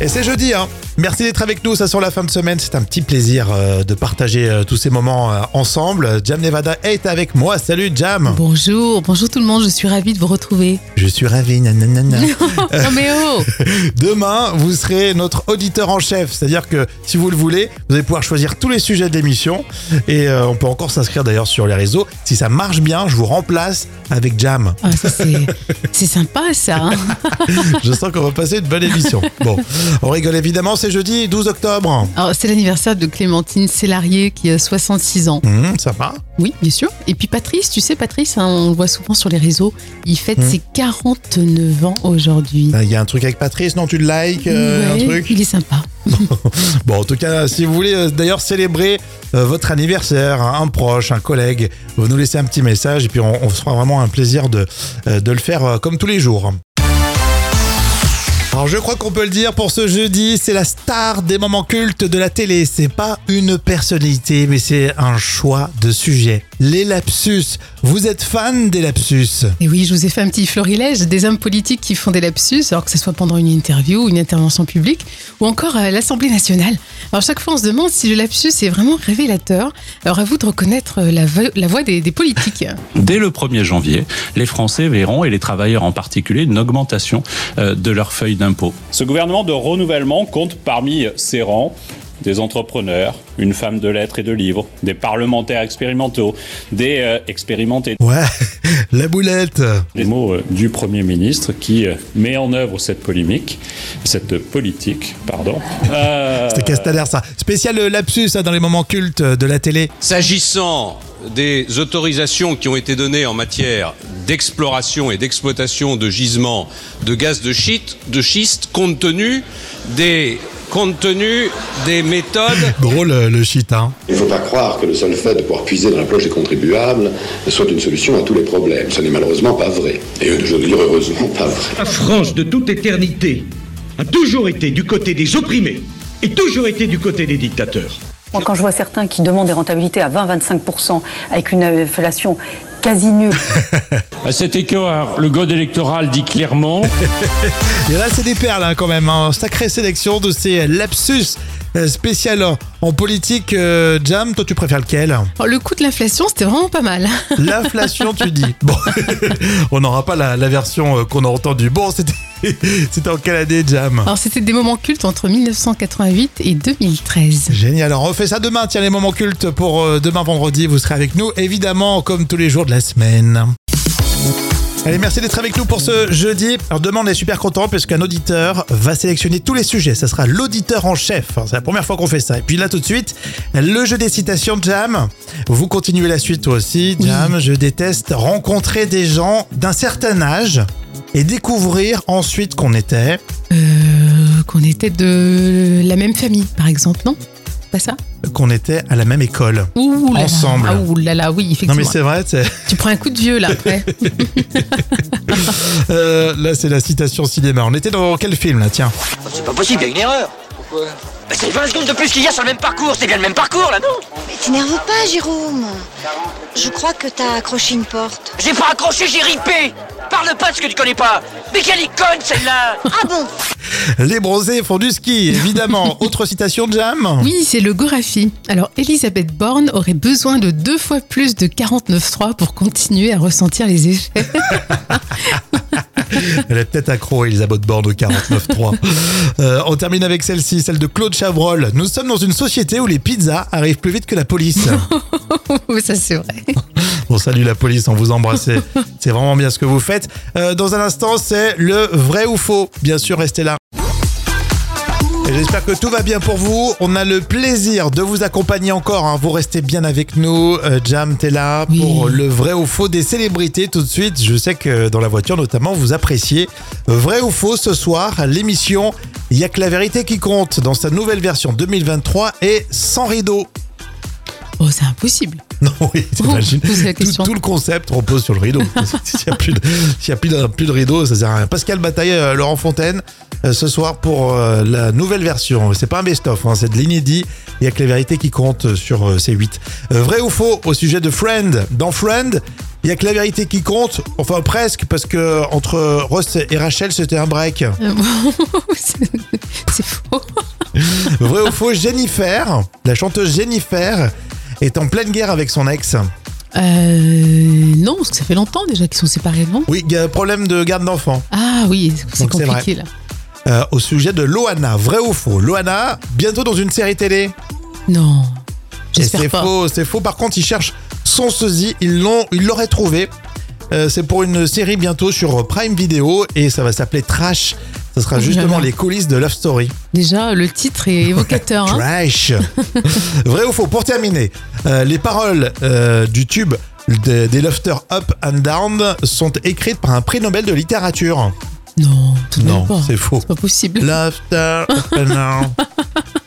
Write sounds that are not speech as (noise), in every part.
Et c'est jeudi, hein. Merci d'être avec nous, ça sur la fin de semaine. C'est un petit plaisir euh, de partager euh, tous ces moments euh, ensemble. Jam Nevada est avec moi. Salut Jam. Bonjour, bonjour tout le monde, je suis ravie de vous retrouver. Je suis ravi. nanana. (laughs) Oh mais oh (laughs) Demain, vous serez notre auditeur en chef. C'est-à-dire que si vous le voulez, vous allez pouvoir choisir tous les sujets de l'émission. Et on peut encore s'inscrire d'ailleurs sur les réseaux. Si ça marche bien, je vous remplace avec Jam. Ah, c'est sympa ça. hein. (laughs) Je sens qu'on va passer une bonne émission. Bon, on rigole évidemment. C'est jeudi 12 octobre. Alors, c'est l'anniversaire de Clémentine Célarier qui a 66 ans. Hum, ça va Oui, bien sûr. Et puis Patrice, tu sais Patrice, hein, on le voit souvent sur les réseaux, il fête ses 49 ans aujourd'hui. Il y a un truc avec Patrice, non Tu le likes euh, Ouais, Un truc il est sympa. (laughs) Bon, en tout cas, si vous voulez euh, d'ailleurs célébrer euh, votre anniversaire, un, un proche, un collègue, vous nous laissez un petit message et puis on, on se fera vraiment un plaisir de, de le faire comme tous les jours. Alors je crois qu'on peut le dire pour ce jeudi, c'est la star des moments cultes de la télé. C'est pas une personnalité, mais c'est un choix de sujet. Les lapsus. Vous êtes fan des lapsus? Et oui, je vous ai fait un petit florilège des hommes politiques qui font des lapsus, alors que ce soit pendant une interview une intervention publique, ou encore à l'Assemblée nationale. Alors chaque fois, on se demande si le lapsus est vraiment révélateur. Alors à vous de reconnaître la, vo- la voix des, des politiques. (laughs) Dès le 1er janvier, les Français verront, et les travailleurs en particulier, une augmentation euh, de leur feuille d'impôt. Ce gouvernement de renouvellement compte parmi ses rangs des entrepreneurs, une femme de lettres et de livres, des parlementaires expérimentaux, des euh, expérimentés. Ouais, (laughs) la boulette. Les mots euh, du Premier ministre qui euh, met en œuvre cette polémique, cette politique, pardon. Euh, C'était Castaner ça. Spécial lapsus hein, dans les moments cultes de la télé. S'agissant des autorisations qui ont été données en matière d'exploration et d'exploitation de gisements de gaz de schiste, de schiste compte tenu des compte tenu des méthodes (laughs) Drôle le shit, hein. Il ne faut pas croire que le seul fait de pouvoir puiser dans la poche des contribuables soit une solution à tous les problèmes. Ce n'est malheureusement pas vrai. Et je veux dire heureusement pas vrai. La France de toute éternité a toujours été du côté des opprimés et toujours été du côté des dictateurs. Moi, quand je vois certains qui demandent des rentabilités à 20-25% avec une inflation quasi nulle, (laughs) À cet écart, le code électoral dit clairement (laughs) Et là, c'est des perles hein, quand même. Hein. Sacrée sélection de ces lapsus euh, spécial en politique. euh, Jam, toi, tu préfères lequel? Alors, le coût de l'inflation, c'était vraiment pas mal. L'inflation, tu dis. Bon, (laughs) on n'aura pas la, la version euh, qu'on a entendue. Bon, c'était (laughs) c'était en quelle année, Jam? Alors c'était des moments cultes entre 1988 et 2013. Génial. Alors, on refait ça demain. Tiens, les moments cultes pour euh, demain vendredi. Vous serez avec nous, évidemment, comme tous les jours de la semaine. Allez, merci d'être avec nous pour ce jeudi. Alors demain, on est super content parce qu'un auditeur va sélectionner tous les sujets. Ça sera l'auditeur en chef. C'est la première fois qu'on fait ça. Et puis là, tout de suite, le jeu des citations de Jam. Vous continuez la suite toi aussi, Jam. Je déteste rencontrer des gens d'un certain âge et découvrir ensuite qu'on était. Euh, qu'on était de la même famille, par exemple, non? Pas ça? Qu'on était à la même école. Ouh là là. Ensemble. Ah, ouh là là, oui, Non effectivement. mais c'est vrai, c'est- Tu prends un coup de vieux là après. (laughs) euh, là c'est la citation cinéma. On était dans quel film là? Tiens. C'est pas possible, il y a une erreur. Pourquoi? C'est 20 secondes de plus qu'il y a sur le même parcours, c'est bien le même parcours là, non? Mais t'énerve pas, Jérôme. Je crois que t'as accroché une porte. J'ai pas accroché, j'ai ripé Parle pas de ce que tu connais pas Mais quelle icône celle-là Ah bon Les bronzés font du ski, évidemment. (laughs) Autre citation de Jam Oui, c'est le Gorafi. Alors, Elisabeth Borne aurait besoin de deux fois plus de 49.3 pour continuer à ressentir les effets. (laughs) Elle est peut-être accro, Elisabeth Borne au 49.3. (laughs) Euh, on termine avec celle-ci, celle de Claude Chavrol. Nous sommes dans une société où les pizzas arrivent plus vite que la police. Ça c'est vrai. Bon, salut la police, on vous embrasse. C'est vraiment bien ce que vous faites. Euh, dans un instant, c'est le vrai ou faux. Bien sûr, restez là. J'espère que tout va bien pour vous. On a le plaisir de vous accompagner encore. hein. Vous restez bien avec nous. Euh, Jam, t'es là Oui. pour le vrai ou faux des célébrités tout de suite. Je sais que dans la voiture notamment, vous appréciez. Vrai ou faux ce soir, l'émission Il y a que la vérité qui compte dans sa nouvelle version 2023 et sans rideau. Oh, c'est impossible. (laughs) Non, oui, t'imagines. tout, tout le concept repose sur le rideau. (laughs) S'il n'y a, plus de, s'il y a plus de, plus de rideau, ça sert à rien. Pascal Bataille, euh, Laurent Fontaine, euh, ce soir pour euh, la nouvelle version. C'est pas un best-of, hein, c'est de l'inédit. Il y a que les vérités qui comptent sur euh, C8. Euh, vrai ou faux au sujet de Friend? Dans Friend, il y a que la vérité qui compte. Enfin, presque, parce que entre Ross et Rachel, c'était un break. Euh, (laughs) c'est faux. Vrai ou faux, Jennifer, la chanteuse Jennifer, est en pleine guerre avec son ex. Euh, non, parce que ça fait longtemps déjà qu'ils sont séparés, non? Oui, il y a un problème de garde d'enfants. Ah oui, c'est compliqué là. Euh, au sujet de Loana, vrai ou faux? Loana, bientôt dans une série télé. Non, C'est faux, c'est faux. Par contre, ils cherchent son sosie, ils l'ont, ils l'auraient trouvé. Euh, c'est pour une série bientôt sur Prime Video et ça va s'appeler Trash. Ce sera Oh justement les coulisses de Love Story. Déjà, le titre est évocateur. hein. Trash. (laughs) Vrai ou faux Pour terminer, euh, les paroles euh, du tube de- des Lofters Up and Down sont écrites par un prix Nobel de littérature. Non, tout Non, c'est faux. C'est pas possible. Lofter Up and Down. (laughs)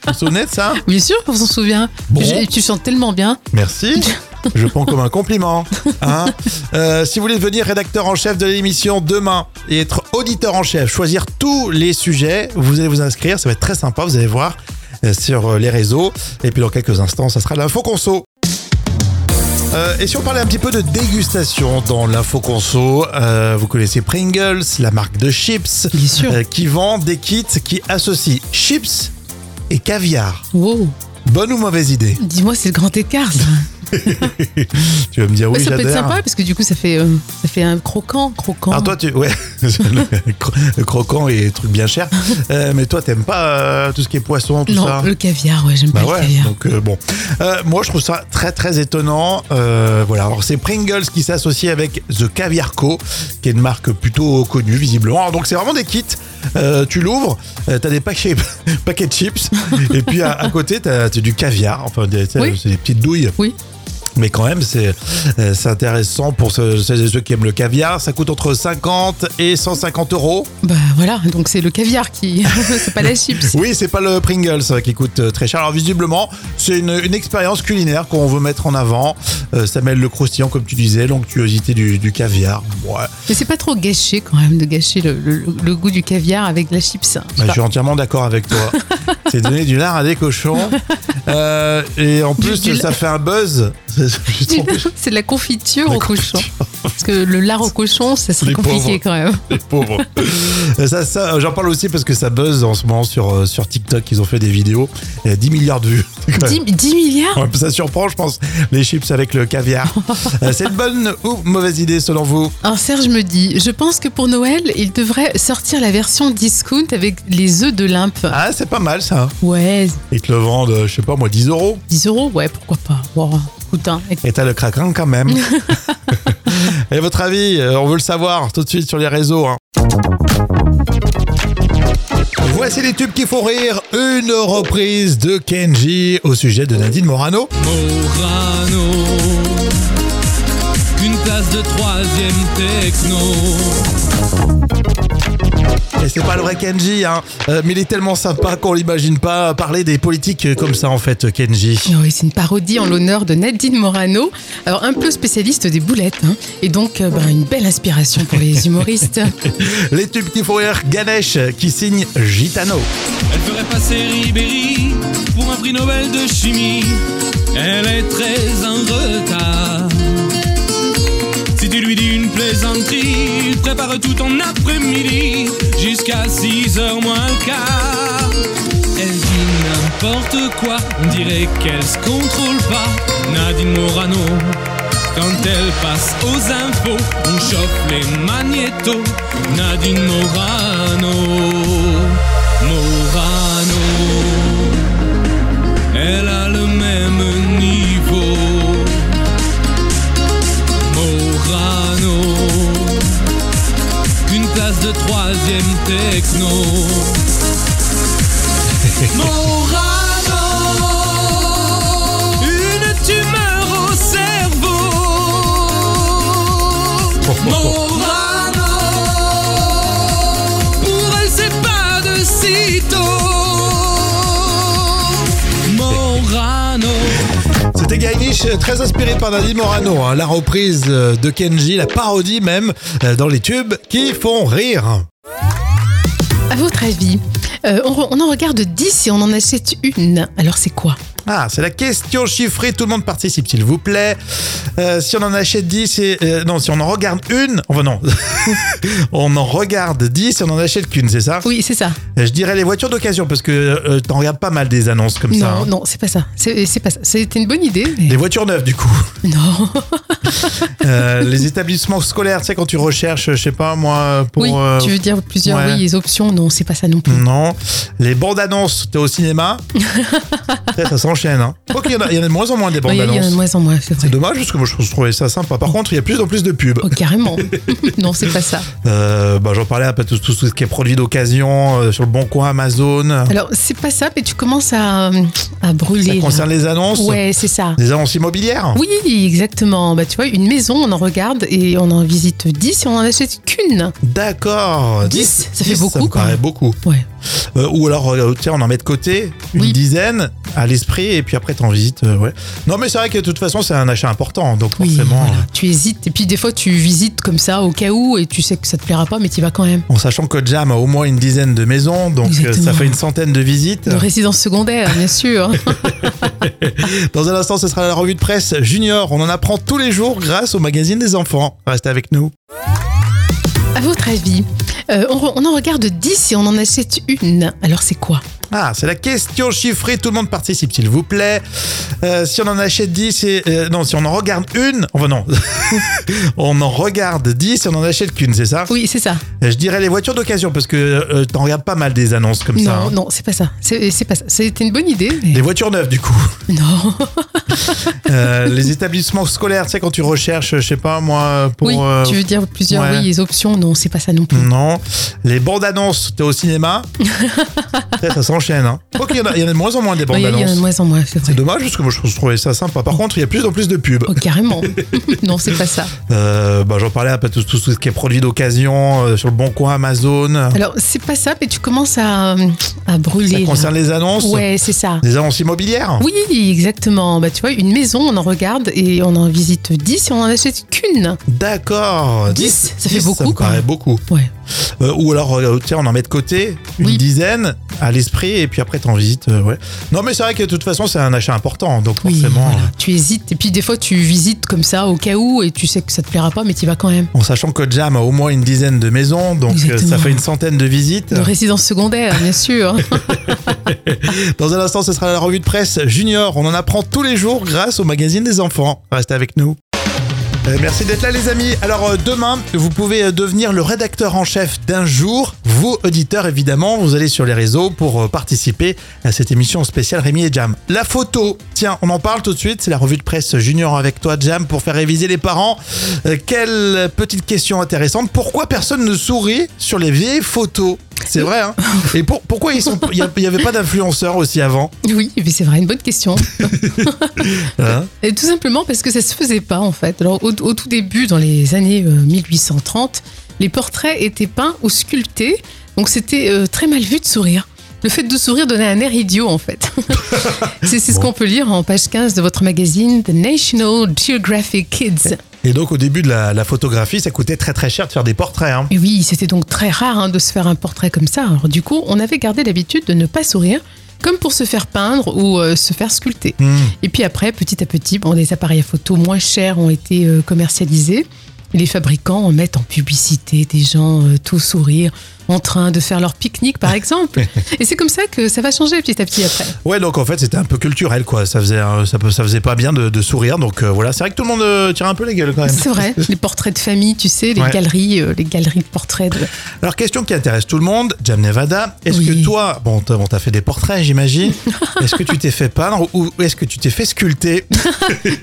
Vous vous souvenez de ça? Bien sûr qu'on s'en souvient. Bon. Tu, tu chantes tellement bien. Merci. (laughs) Je prends comme un compliment. hein. (laughs) Euh, si vous voulez devenir rédacteur en chef de l'émission demain et être auditeur en chef, choisir tous les sujets, vous allez vous inscrire. Ça va être très sympa, vous allez voir euh, sur euh, les réseaux. Et puis dans quelques instants, ça sera l'info conso. Euh, et si on parlait un petit peu de dégustation dans l'info conso, euh, vous connaissez Pringles, la marque de chips, euh, qui vend des kits qui associent chips et caviar. Wow. Bonne ou mauvaise idée Dis-moi, c'est le grand écart. Ça, (laughs) Tu vas me dire oui, ça peut être sympa parce que du coup, ça fait, euh, ça fait un croquant, croquant. Alors toi, tu, ouais, (laughs) le, cro- le croquant et les trucs bien chers. (laughs) Euh, mais toi, t'aimes pas euh, tout ce qui est poisson, tout non, ça le caviar, ouais, j'aime Bah pas le ouais, caviar. donc bon. Moi, je trouve ça très très étonnant. Voilà, alors c'est Pringles qui s'associe avec The Caviar Co, qui est une marque plutôt connue visiblement. Alors, donc c'est vraiment des kits. Tu l'ouvres, t'as des paquets, paquets de chips, et puis à, à côté t'as t'as du caviar. Enfin, des- Oui. c'est des petites douilles. Oui. Mais quand même, c'est euh, c'est intéressant pour ceux, celles et ceux qui aiment le caviar. Ça coûte entre 50 et 150 euros. Bah voilà, donc c'est le caviar qui. (laughs) c'est pas la chips. Oui, c'est pas le Pringles euh, qui coûte euh, très cher. Alors visiblement, c'est une, une expérience culinaire qu'on veut mettre en avant. Euh, ça mêle le croustillant, comme tu disais, l'onctuosité du, du caviar. Ouais. Mais c'est pas trop gâché quand même de gâcher le, le- le goût du caviar avec la chips. Bah, je suis entièrement d'accord avec toi. (laughs) c'est donner du lard à des cochons. (laughs) Euh, et en plus, du ça fait un buzz. (laughs) C'est de la confiture La au cochon. Parce que le lard au cochon, ça serait Les compliqué pauvres. quand même. les pauvres. Euh, ça, ça, j'en parle aussi parce que ça buzz en ce moment sur, euh, sur TikTok. Ils ont fait des vidéos. Il y a 10 milliards de vues. (laughs) C'est quand même- 10, 10 milliards? Ouais, ça surprend, je pense, les chips avec le caviar. Euh, c'est une bonne ou mauvaise idée selon vous? Alors Serge me dit, je pense que pour Noël, il devrait sortir la version discount avec les œufs de limpe. Ah, c'est pas mal ça. Ouais, Ils te le vendent, je sais pas moi, 10 euros. 10 euros, ouais, pourquoi pas. Bon, écoute, hein, Et t'as le craquant quand même. (laughs) Et votre avis, euh, on veut le savoir tout de suite sur les réseaux. hein. Voici les tubes qui font rire. Une reprise de Kenji au sujet de Nadine Morano. Morano, une place de troisième techno. Et c'est pas le vrai Kenji, hein. Euh, mais il est tellement sympa qu'on l'imagine pas parler des politiques comme ça en fait, Kenji. Oui, c'est une parodie en l'honneur de Nadine Morano, alors un peu spécialiste des boulettes, hein, et donc euh, ben, une belle inspiration pour les humoristes. (laughs) Les tubes qui font rire, Ganesh qui signe Gitano. Elle ferait passer Ribéry pour un prix Nobel de chimie. Elle est très en retard. Si tu lui dis une plaisanterie, prépare tout en après-midi jusqu'à 6 heures moins le quart. Elle dit n'importe quoi, on dirait qu'elle se contrôle pas. Nadine Morano, quand elle passe aux infos, on chauffe les magnétos. Nadine Morano, par Morano. hein. La reprise euh, de Kenji, la parodie même, euh, dans les tubes qui font rire. À votre avis, euh, on en regarde 10 et on en achète une. Alors c'est quoi? Ah, c'est la question chiffrée, tout le monde participe s'il vous plaît. Euh, si on en achète 10 et... euh, non, si on en regarde une... Enfin non, (laughs) on en regarde 10 et on en achète qu'une, c'est ça? Oui, c'est ça. Euh, Je dirais les voitures d'occasion parce que euh, t'en regardes pas mal des annonces comme ça. Non, hein. non, c'est pas ça. C'est pas ça. C'était une bonne idée, mais Des voitures neuves du coup. (laughs) non. (laughs) Les établissements scolaires, tu sais, quand tu recherches, je sais pas moi, pour... oui, tu veux dire plusieurs ouais. oui, les options? Non, c'est pas ça non plus. Non. Les bandes annonces, t'es au cinéma? Ça, ça s'enchaîne. Hein. Ok, il y, en a- il y en a de moins en moins des bandes il y en a de annonces. moins en moins, c'est vrai. C'est dommage parce que moi je trouvais ça sympa. Par contre, il y a plus en plus de pubs. Oh, carrément. (laughs) non, c'est pas ça. Euh, bah, J'en parlais un peu tout, tout ce qui est produit d'occasion euh, sur le Bon Coin, Amazon. Alors, c'est pas ça, mais tu commences à, à brûler. ça là. concerne les annonces Ouais, c'est ça. Les annonces immobilières Oui, exactement. Bah, tu vois, une maison, on en regarde et on en visite 10 et on en achète qu'une. D'accord. 10, ça fait 10, beaucoup, Ça me quand paraît même. beaucoup. Ouais. Euh, ou alors, euh, tiens, on en met de côté une Oui. dizaine à l'esprit et puis après t'en visites. euh, ouais. Non, mais c'est vrai que de toute façon, c'est un achat important. Donc Oui, forcément, voilà. Tu hésites. Et puis, des fois, tu visites comme ça au cas où et tu sais que ça te plaira pas, mais tu y vas quand même. en sachant que Jam a au moins une dizaine de maisons, donc euh, Exactement. ça fait une centaine de visites. De résidence secondaire, bien sûr. (laughs) (laughs) Dans un instant, ce sera la revue de presse Junior. On en apprend tous les jours grâce au magazine des enfants. Restez avec nous. À votre avis, euh, on, on en regarde 10 et on en achète une. Alors, c'est quoi? Ah, c'est la question chiffrée, tout le monde participe s'il vous plaît. Euh, si on en achète 10 et... euh, non, si on en regarde une... Enfin non, (laughs) on en regarde 10 et on en achète qu'une, c'est ça? Oui, c'est ça. Je dirais les voitures d'occasion parce que euh, t'en regardes pas mal des annonces comme non, ça. hein. non, c'est pas ça. C'est pas ça. C'était une bonne idée, mais Les voitures neuves du coup. (laughs) non. (laughs) Euh, les établissements scolaires, tu sais, quand tu recherches, je sais pas moi, pour... oui, euh, tu veux dire plusieurs ouais. oui, les options Non, c'est pas ça non plus. Non. Les bandes annonces, t'es au cinéma? Ça, ça Hein. Ok, il y, en a- il y en a de moins en moins des bandes y, a- il y en a de annonces. moins en moins, c'est vrai. C'est dommage parce que moi je trouvais ça sympa. Par contre, il y a plus en plus de pubs. Oh, carrément. (laughs) non, c'est pas ça. Euh, bah, J'en parlais un peu de tout, tout ce qui est produit d'occasion euh, sur le Bon Coin, Amazon. Alors, c'est pas ça, mais tu commences à, à brûler. ça là. concerne les annonces Ouais, c'est ça. Les annonces immobilières Oui, exactement. Bah, tu vois, une maison, on en regarde et on en visite 10 et on en achète qu'une. D'accord. 10, ça fait 10, beaucoup, Ça me quand paraît même. beaucoup. Ouais. Euh, ou alors, euh, tiens, on en met de côté une Oui. dizaine à l'esprit et puis après t'en visites. euh, ouais. Non, mais c'est vrai que de toute façon, c'est un achat important. Donc Oui, forcément, voilà. Tu hésites. Et puis, des fois, tu visites comme ça au cas où et tu sais que ça te plaira pas, mais tu y vas quand même. en sachant que Jam a au moins une dizaine de maisons, donc euh, Exactement. ça fait une centaine de visites. De résidence secondaire, bien sûr. (laughs) Dans un instant, ce sera la revue de presse Junior. On en apprend tous les jours grâce au magazine des enfants. Restez avec nous. Euh, merci d'être là les amis. Alors euh, demain, vous pouvez euh, devenir le rédacteur en chef d'un jour. Vous, auditeurs évidemment, vous allez sur les réseaux pour participer à cette émission spéciale Rémi et Jam. La photo, tiens, on en parle tout de suite. C'est la revue de presse Junior avec toi Jam pour faire réviser les parents. Quelle petite question intéressante. Pourquoi personne ne sourit sur les vieilles photos c'est vrai, hein Et pour- pourquoi ils sont, il n'y avait pas d'influenceurs aussi avant? Oui, mais c'est vrai, une bonne question. (laughs) hein? Et tout simplement parce que ça se faisait pas en fait. Alors au, au tout début, dans les années euh, 1830, les portraits étaient peints ou sculptés, donc c'était euh, très mal vu de sourire. Le fait de sourire donnait un air idiot en fait. (laughs) c'est c'est ce qu'on peut lire en page 15 de votre magazine The National Geographic Kids. Et donc au début de la, la photographie, ça coûtait très très cher de faire des portraits. Hein. Et oui, c'était donc très rare hein, de se faire un portrait comme ça. Alors du coup, on avait gardé l'habitude de ne pas sourire, comme pour se faire peindre ou euh, se faire sculpter. Hmm. Et puis après, petit à petit, bon, des appareils à photo moins chers ont été euh, commercialisés. Les fabricants en mettent en publicité des gens euh, tout sourire, en train de faire leur pique-nique par (laughs) exemple. Et c'est comme ça que ça va changer petit à petit après. Ouais, donc en fait c'était un peu culturel quoi. Ça faisait, ça, faisait pas bien de, de sourire. Donc euh, voilà, c'est vrai que tout le monde euh, tire un peu les gueules quand même. C'est vrai, (laughs) les portraits de famille, tu sais, les Ouais. galeries, euh, les galeries de portraits. De... Alors question qui intéresse tout le monde, Jam Nevada. Est-ce Oui. que toi, bon, t'as bon, fait des portraits, j'imagine. (laughs) est-ce que tu t'es fait peindre ou est-ce que tu t'es fait sculpter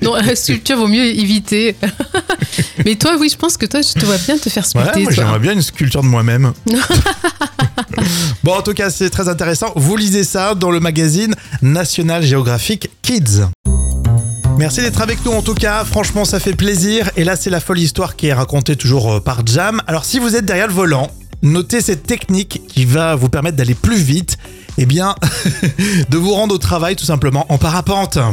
Non, sculpture vaut mieux éviter. Mais toi, oui, je pense que toi, je te vois bien te faire Ouais, sculpter. moi toi. j'aimerais bien une sculpture de moi-même. (laughs) bon, en tout cas, c'est très intéressant. Vous lisez ça dans le magazine National Geographic Kids. Merci d'être avec nous en tout cas, franchement ça fait plaisir. Et là c'est la folle histoire qui est racontée toujours euh, par Jam. Alors si vous êtes derrière le volant, notez cette technique qui va vous permettre d'aller plus vite eh bien, (laughs) de vous rendre au travail tout simplement en parapente. (laughs)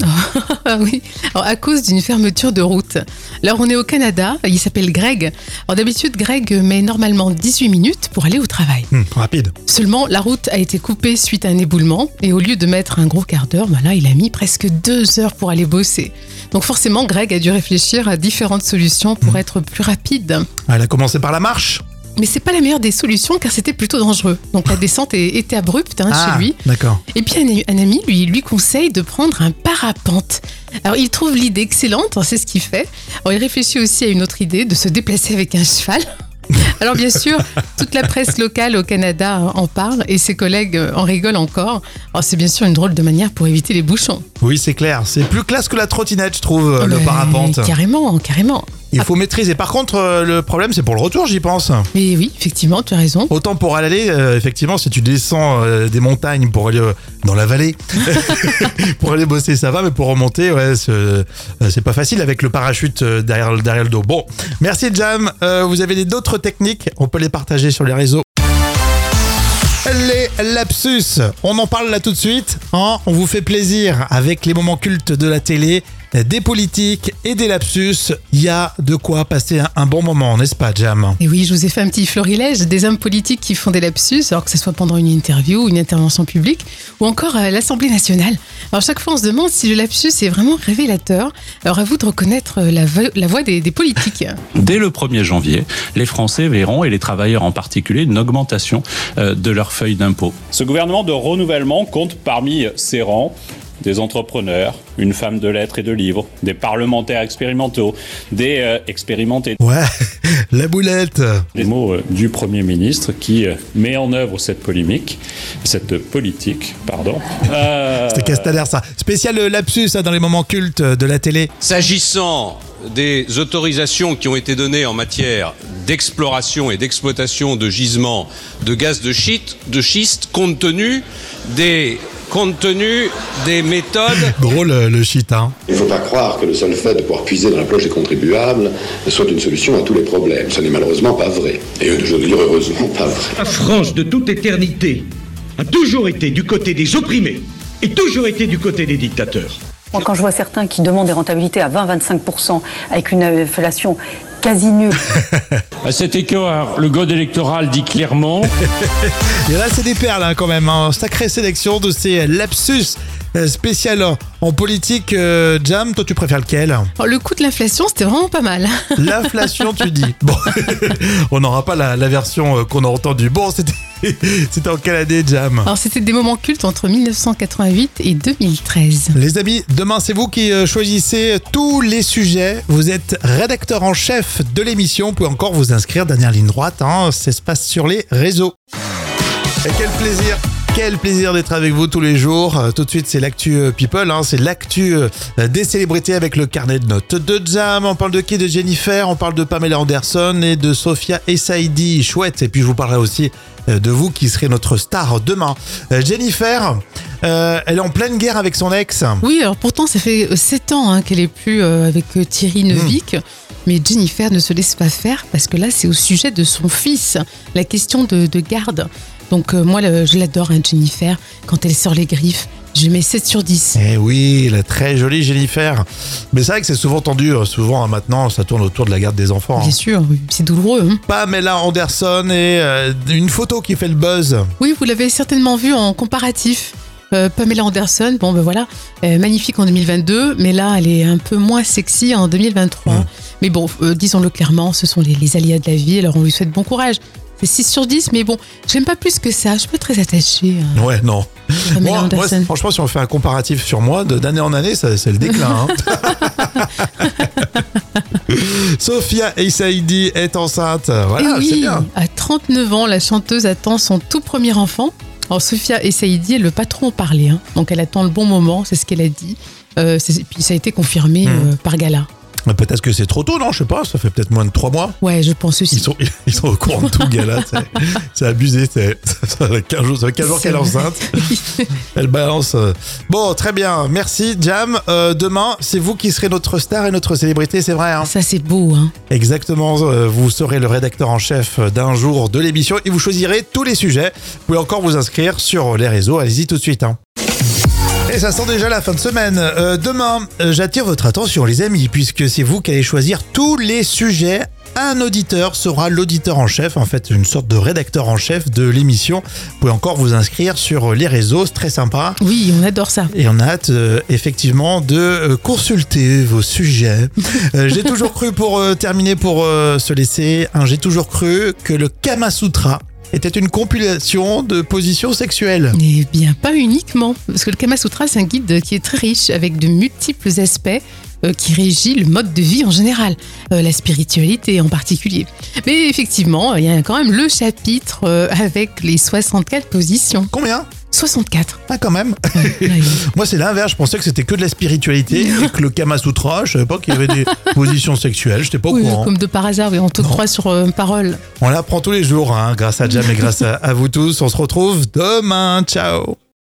Ah oui, Alors, à cause d'une fermeture de route. Alors on est au Canada, il s'appelle Greg. Alors d'habitude Greg met normalement 18 minutes pour aller au travail. Hmm, rapide. Seulement la route a été coupée suite à un éboulement et au lieu de mettre un gros quart d'heure, bah là il a mis presque deux heures pour aller bosser. Donc forcément Greg a dû réfléchir à différentes solutions pour être plus rapide. Elle a commencé par la marche. Mais c'est pas la meilleure des solutions car c'était plutôt dangereux. Donc la descente était abrupte hein, Ah, chez lui. D'accord. Et puis un, un ami lui, lui conseille de prendre un parapente. Alors il trouve l'idée excellente, c'est ce qu'il fait. Alors il réfléchit aussi à une autre idée, de se déplacer avec un cheval. (laughs) Alors bien sûr, toute la presse locale au Canada en parle et ses collègues en rigolent encore. C'est bien sûr une drôle de manière pour éviter les bouchons. Oui, c'est clair. C'est plus classe que la trottinette, je trouve, euh, le parapente. Carrément, carrément. Il faut maîtriser. Par contre, euh, le problème, c'est pour le retour, j'y pense. Mais oui, effectivement, tu as raison. Autant pour aller, euh, effectivement, si tu descends euh, des montagnes pour aller dans la vallée, (laughs) pour aller bosser, ça va, mais pour remonter, ouais, c'est pas facile avec le parachute derrière, derrière le dos. Bon, merci Jam. Vous avez d'autres techniques, on peut les partager sur les réseaux. Les lapsus, on en parle là tout de suite. hein. on vous fait plaisir avec les moments cultes de la télé, des politiques et des lapsus. Il y a de quoi passer un, un bon moment, n'est-ce pas, Jam? Et oui, je vous ai fait un petit florilège des hommes politiques qui font des lapsus, alors que ce soit pendant une interview, une intervention publique, ou encore à l'Assemblée nationale. Alors chaque fois, on se demande si le lapsus est vraiment révélateur. Alors à vous de reconnaître la, vo- la voix des, des politiques. (laughs) Dès le 1er janvier, les Français verront, et les travailleurs en particulier, une augmentation euh, de leur feuille d'impôt. Ce gouvernement de renouvellement compte parmi ses rangs des entrepreneurs, une femme de lettres et de livres, des parlementaires expérimentaux, des euh, expérimentés. Ouais, (laughs) la boulette. Les mots euh, du Premier ministre qui euh, met en œuvre cette polémique, cette politique, pardon. Euh, C'était Castaner, ça. Spécial lapsus ça, dans les moments cultes de la télé. S'agissant des autorisations qui ont été données en matière d'exploration et d'exploitation de gisements de gaz de schiste, de schiste compte tenu des compte tenu des méthodes (laughs) Drôle le shit, hein. Il ne faut pas croire que le seul fait de pouvoir puiser dans la poche des contribuables soit une solution à tous les problèmes. Ce n'est malheureusement pas vrai. Et je veux dire heureusement pas vrai. La France de toute éternité a toujours été du côté des opprimés et toujours été du côté des dictateurs. Moi, quand je vois certains qui demandent des rentabilités à 20-25% avec une inflation quasi nulle, À cet écart, le code électoral dit clairement Et là, c'est des perles hein, quand même. Hein. Sacrée sélection de ces lapsus spécial en- politique. euh, Jam, toi, tu préfères lequel? Alors, le coût de l'inflation, c'était vraiment pas mal. (laughs) L'inflation, tu dis. Bon, (laughs) on n'aura pas la, la version euh, qu'on a entendue. Bon, c'était (laughs) c'était en quelle année, Jam? Alors c'était des moments cultes entre 1988 et 2013. Les amis, demain c'est vous qui euh, choisissez tous les sujets. Vous êtes rédacteur en chef de l'émission. Vous pouvez encore vous inscrire dernière ligne droite. Hein. Ça se passe sur les réseaux. Et quel plaisir quel plaisir d'être avec vous tous les jours. Euh, Tout de suite, c'est l'actu euh, People, hein. c'est l'actu euh, des célébrités avec le carnet de notes de Jam. On parle de qui? De Jennifer, on parle de Pamela Anderson et de Sophia Essaidi. Chouette. Et puis je vous parlerai aussi de vous qui serez notre star demain. Jennifer, euh, elle est en pleine guerre avec son ex. Oui, alors pourtant ça fait 7 ans hein, qu'elle est plus euh, avec Thierry Neuvik. Mais Jennifer ne se laisse pas faire parce que là c'est au sujet de son fils, la question de, de garde. Donc euh, moi le- je l'adore hein, Jennifer, quand elle sort les griffes, je mets 7 sur 10. Eh oui, la très jolie Jennifer. Mais c'est vrai que c'est souvent tendu. euh, Souvent, hein, maintenant, ça tourne autour de la garde des enfants. hein. Bien sûr, oui, c'est douloureux. hein. Pamela Anderson et euh, une photo qui fait le buzz. Oui, vous l'avez certainement vu en comparatif. Euh, Pamela Anderson, bon ben voilà, euh, magnifique en 2022, mais là elle est un peu moins sexy en 2023. Mais bon, euh, disons-le clairement, ce sont les, les aléas de la vie, alors on lui souhaite bon courage. C'est 6 sur 10, mais bon, j'aime pas plus que ça, je suis pas très attachée à Ouais, non. Pamela Moi, moi, Anderson. franchement, si on fait un comparatif sur moi, de- d'année en année, ça- c'est le déclin. hein. (laughs) Sophia Essaidi est enceinte. Voilà, Eh c'est oui, bien. à 39 ans, la chanteuse attend son tout premier enfant. Alors Sophia Essaidi, elle veut pas trop en parler, hein. donc elle attend le bon moment, c'est ce qu'elle a dit. Euh, c'est- puis ça a été confirmé Mhm. euh, par Gala. Peut-être que c'est trop tôt, non Je sais pas, ça fait peut-être moins de 3 mois. Ouais, je pense aussi. Ils sont, (laughs) ils sont au courant de tout, gars-là. (laughs) c'est- C'est abusé. c'est- Ça fait 15 jours, ça fait 15 jours qu'elle est enceinte. Elle balance. euh. Bon, très bien. Merci, Jam. Euh, demain, c'est vous qui serez notre star et notre célébrité, c'est vrai. hein Ça, c'est beau, hein. Exactement. euh, Vous serez le rédacteur en chef d'un jour de l'émission et vous choisirez tous les sujets. Vous pouvez encore vous inscrire sur les réseaux. Allez-y tout de suite. hein. Et ça sent déjà la fin de semaine. Euh, demain, euh, j'attire votre attention, les amis, puisque c'est vous qui allez choisir tous les sujets. Un auditeur sera l'auditeur en chef, en fait, une sorte de rédacteur en chef de l'émission. Vous pouvez encore vous inscrire sur les réseaux, c'est très sympa. Oui, on adore ça. Et on a hâte euh, effectivement de consulter vos sujets. (laughs) Euh, j'ai toujours cru pour euh, terminer, pour se laisser, hein, j'ai toujours cru que le Kama Sutra était une compilation de positions sexuelles. Eh bien, pas uniquement, parce que le Kama Sutra, c'est un guide qui est très riche, avec de multiples aspects qui régit le mode de vie en général, euh, la spiritualité en particulier. Mais effectivement, il y a quand même le chapitre euh, avec les 64 positions. Combien? 64. Ah quand même (laughs) Moi c'est l'inverse, je pensais que c'était que de la spiritualité (laughs) et que le Kama Sutra, je savais pas qu'il y avait des (laughs) positions sexuelles, j'étais pas au oui, courant. comme de par hasard, oui, on te Non. croit sur euh, parole. On l'apprend tous les jours, hein, grâce à Jam et grâce à, à vous tous. On se retrouve demain, ciao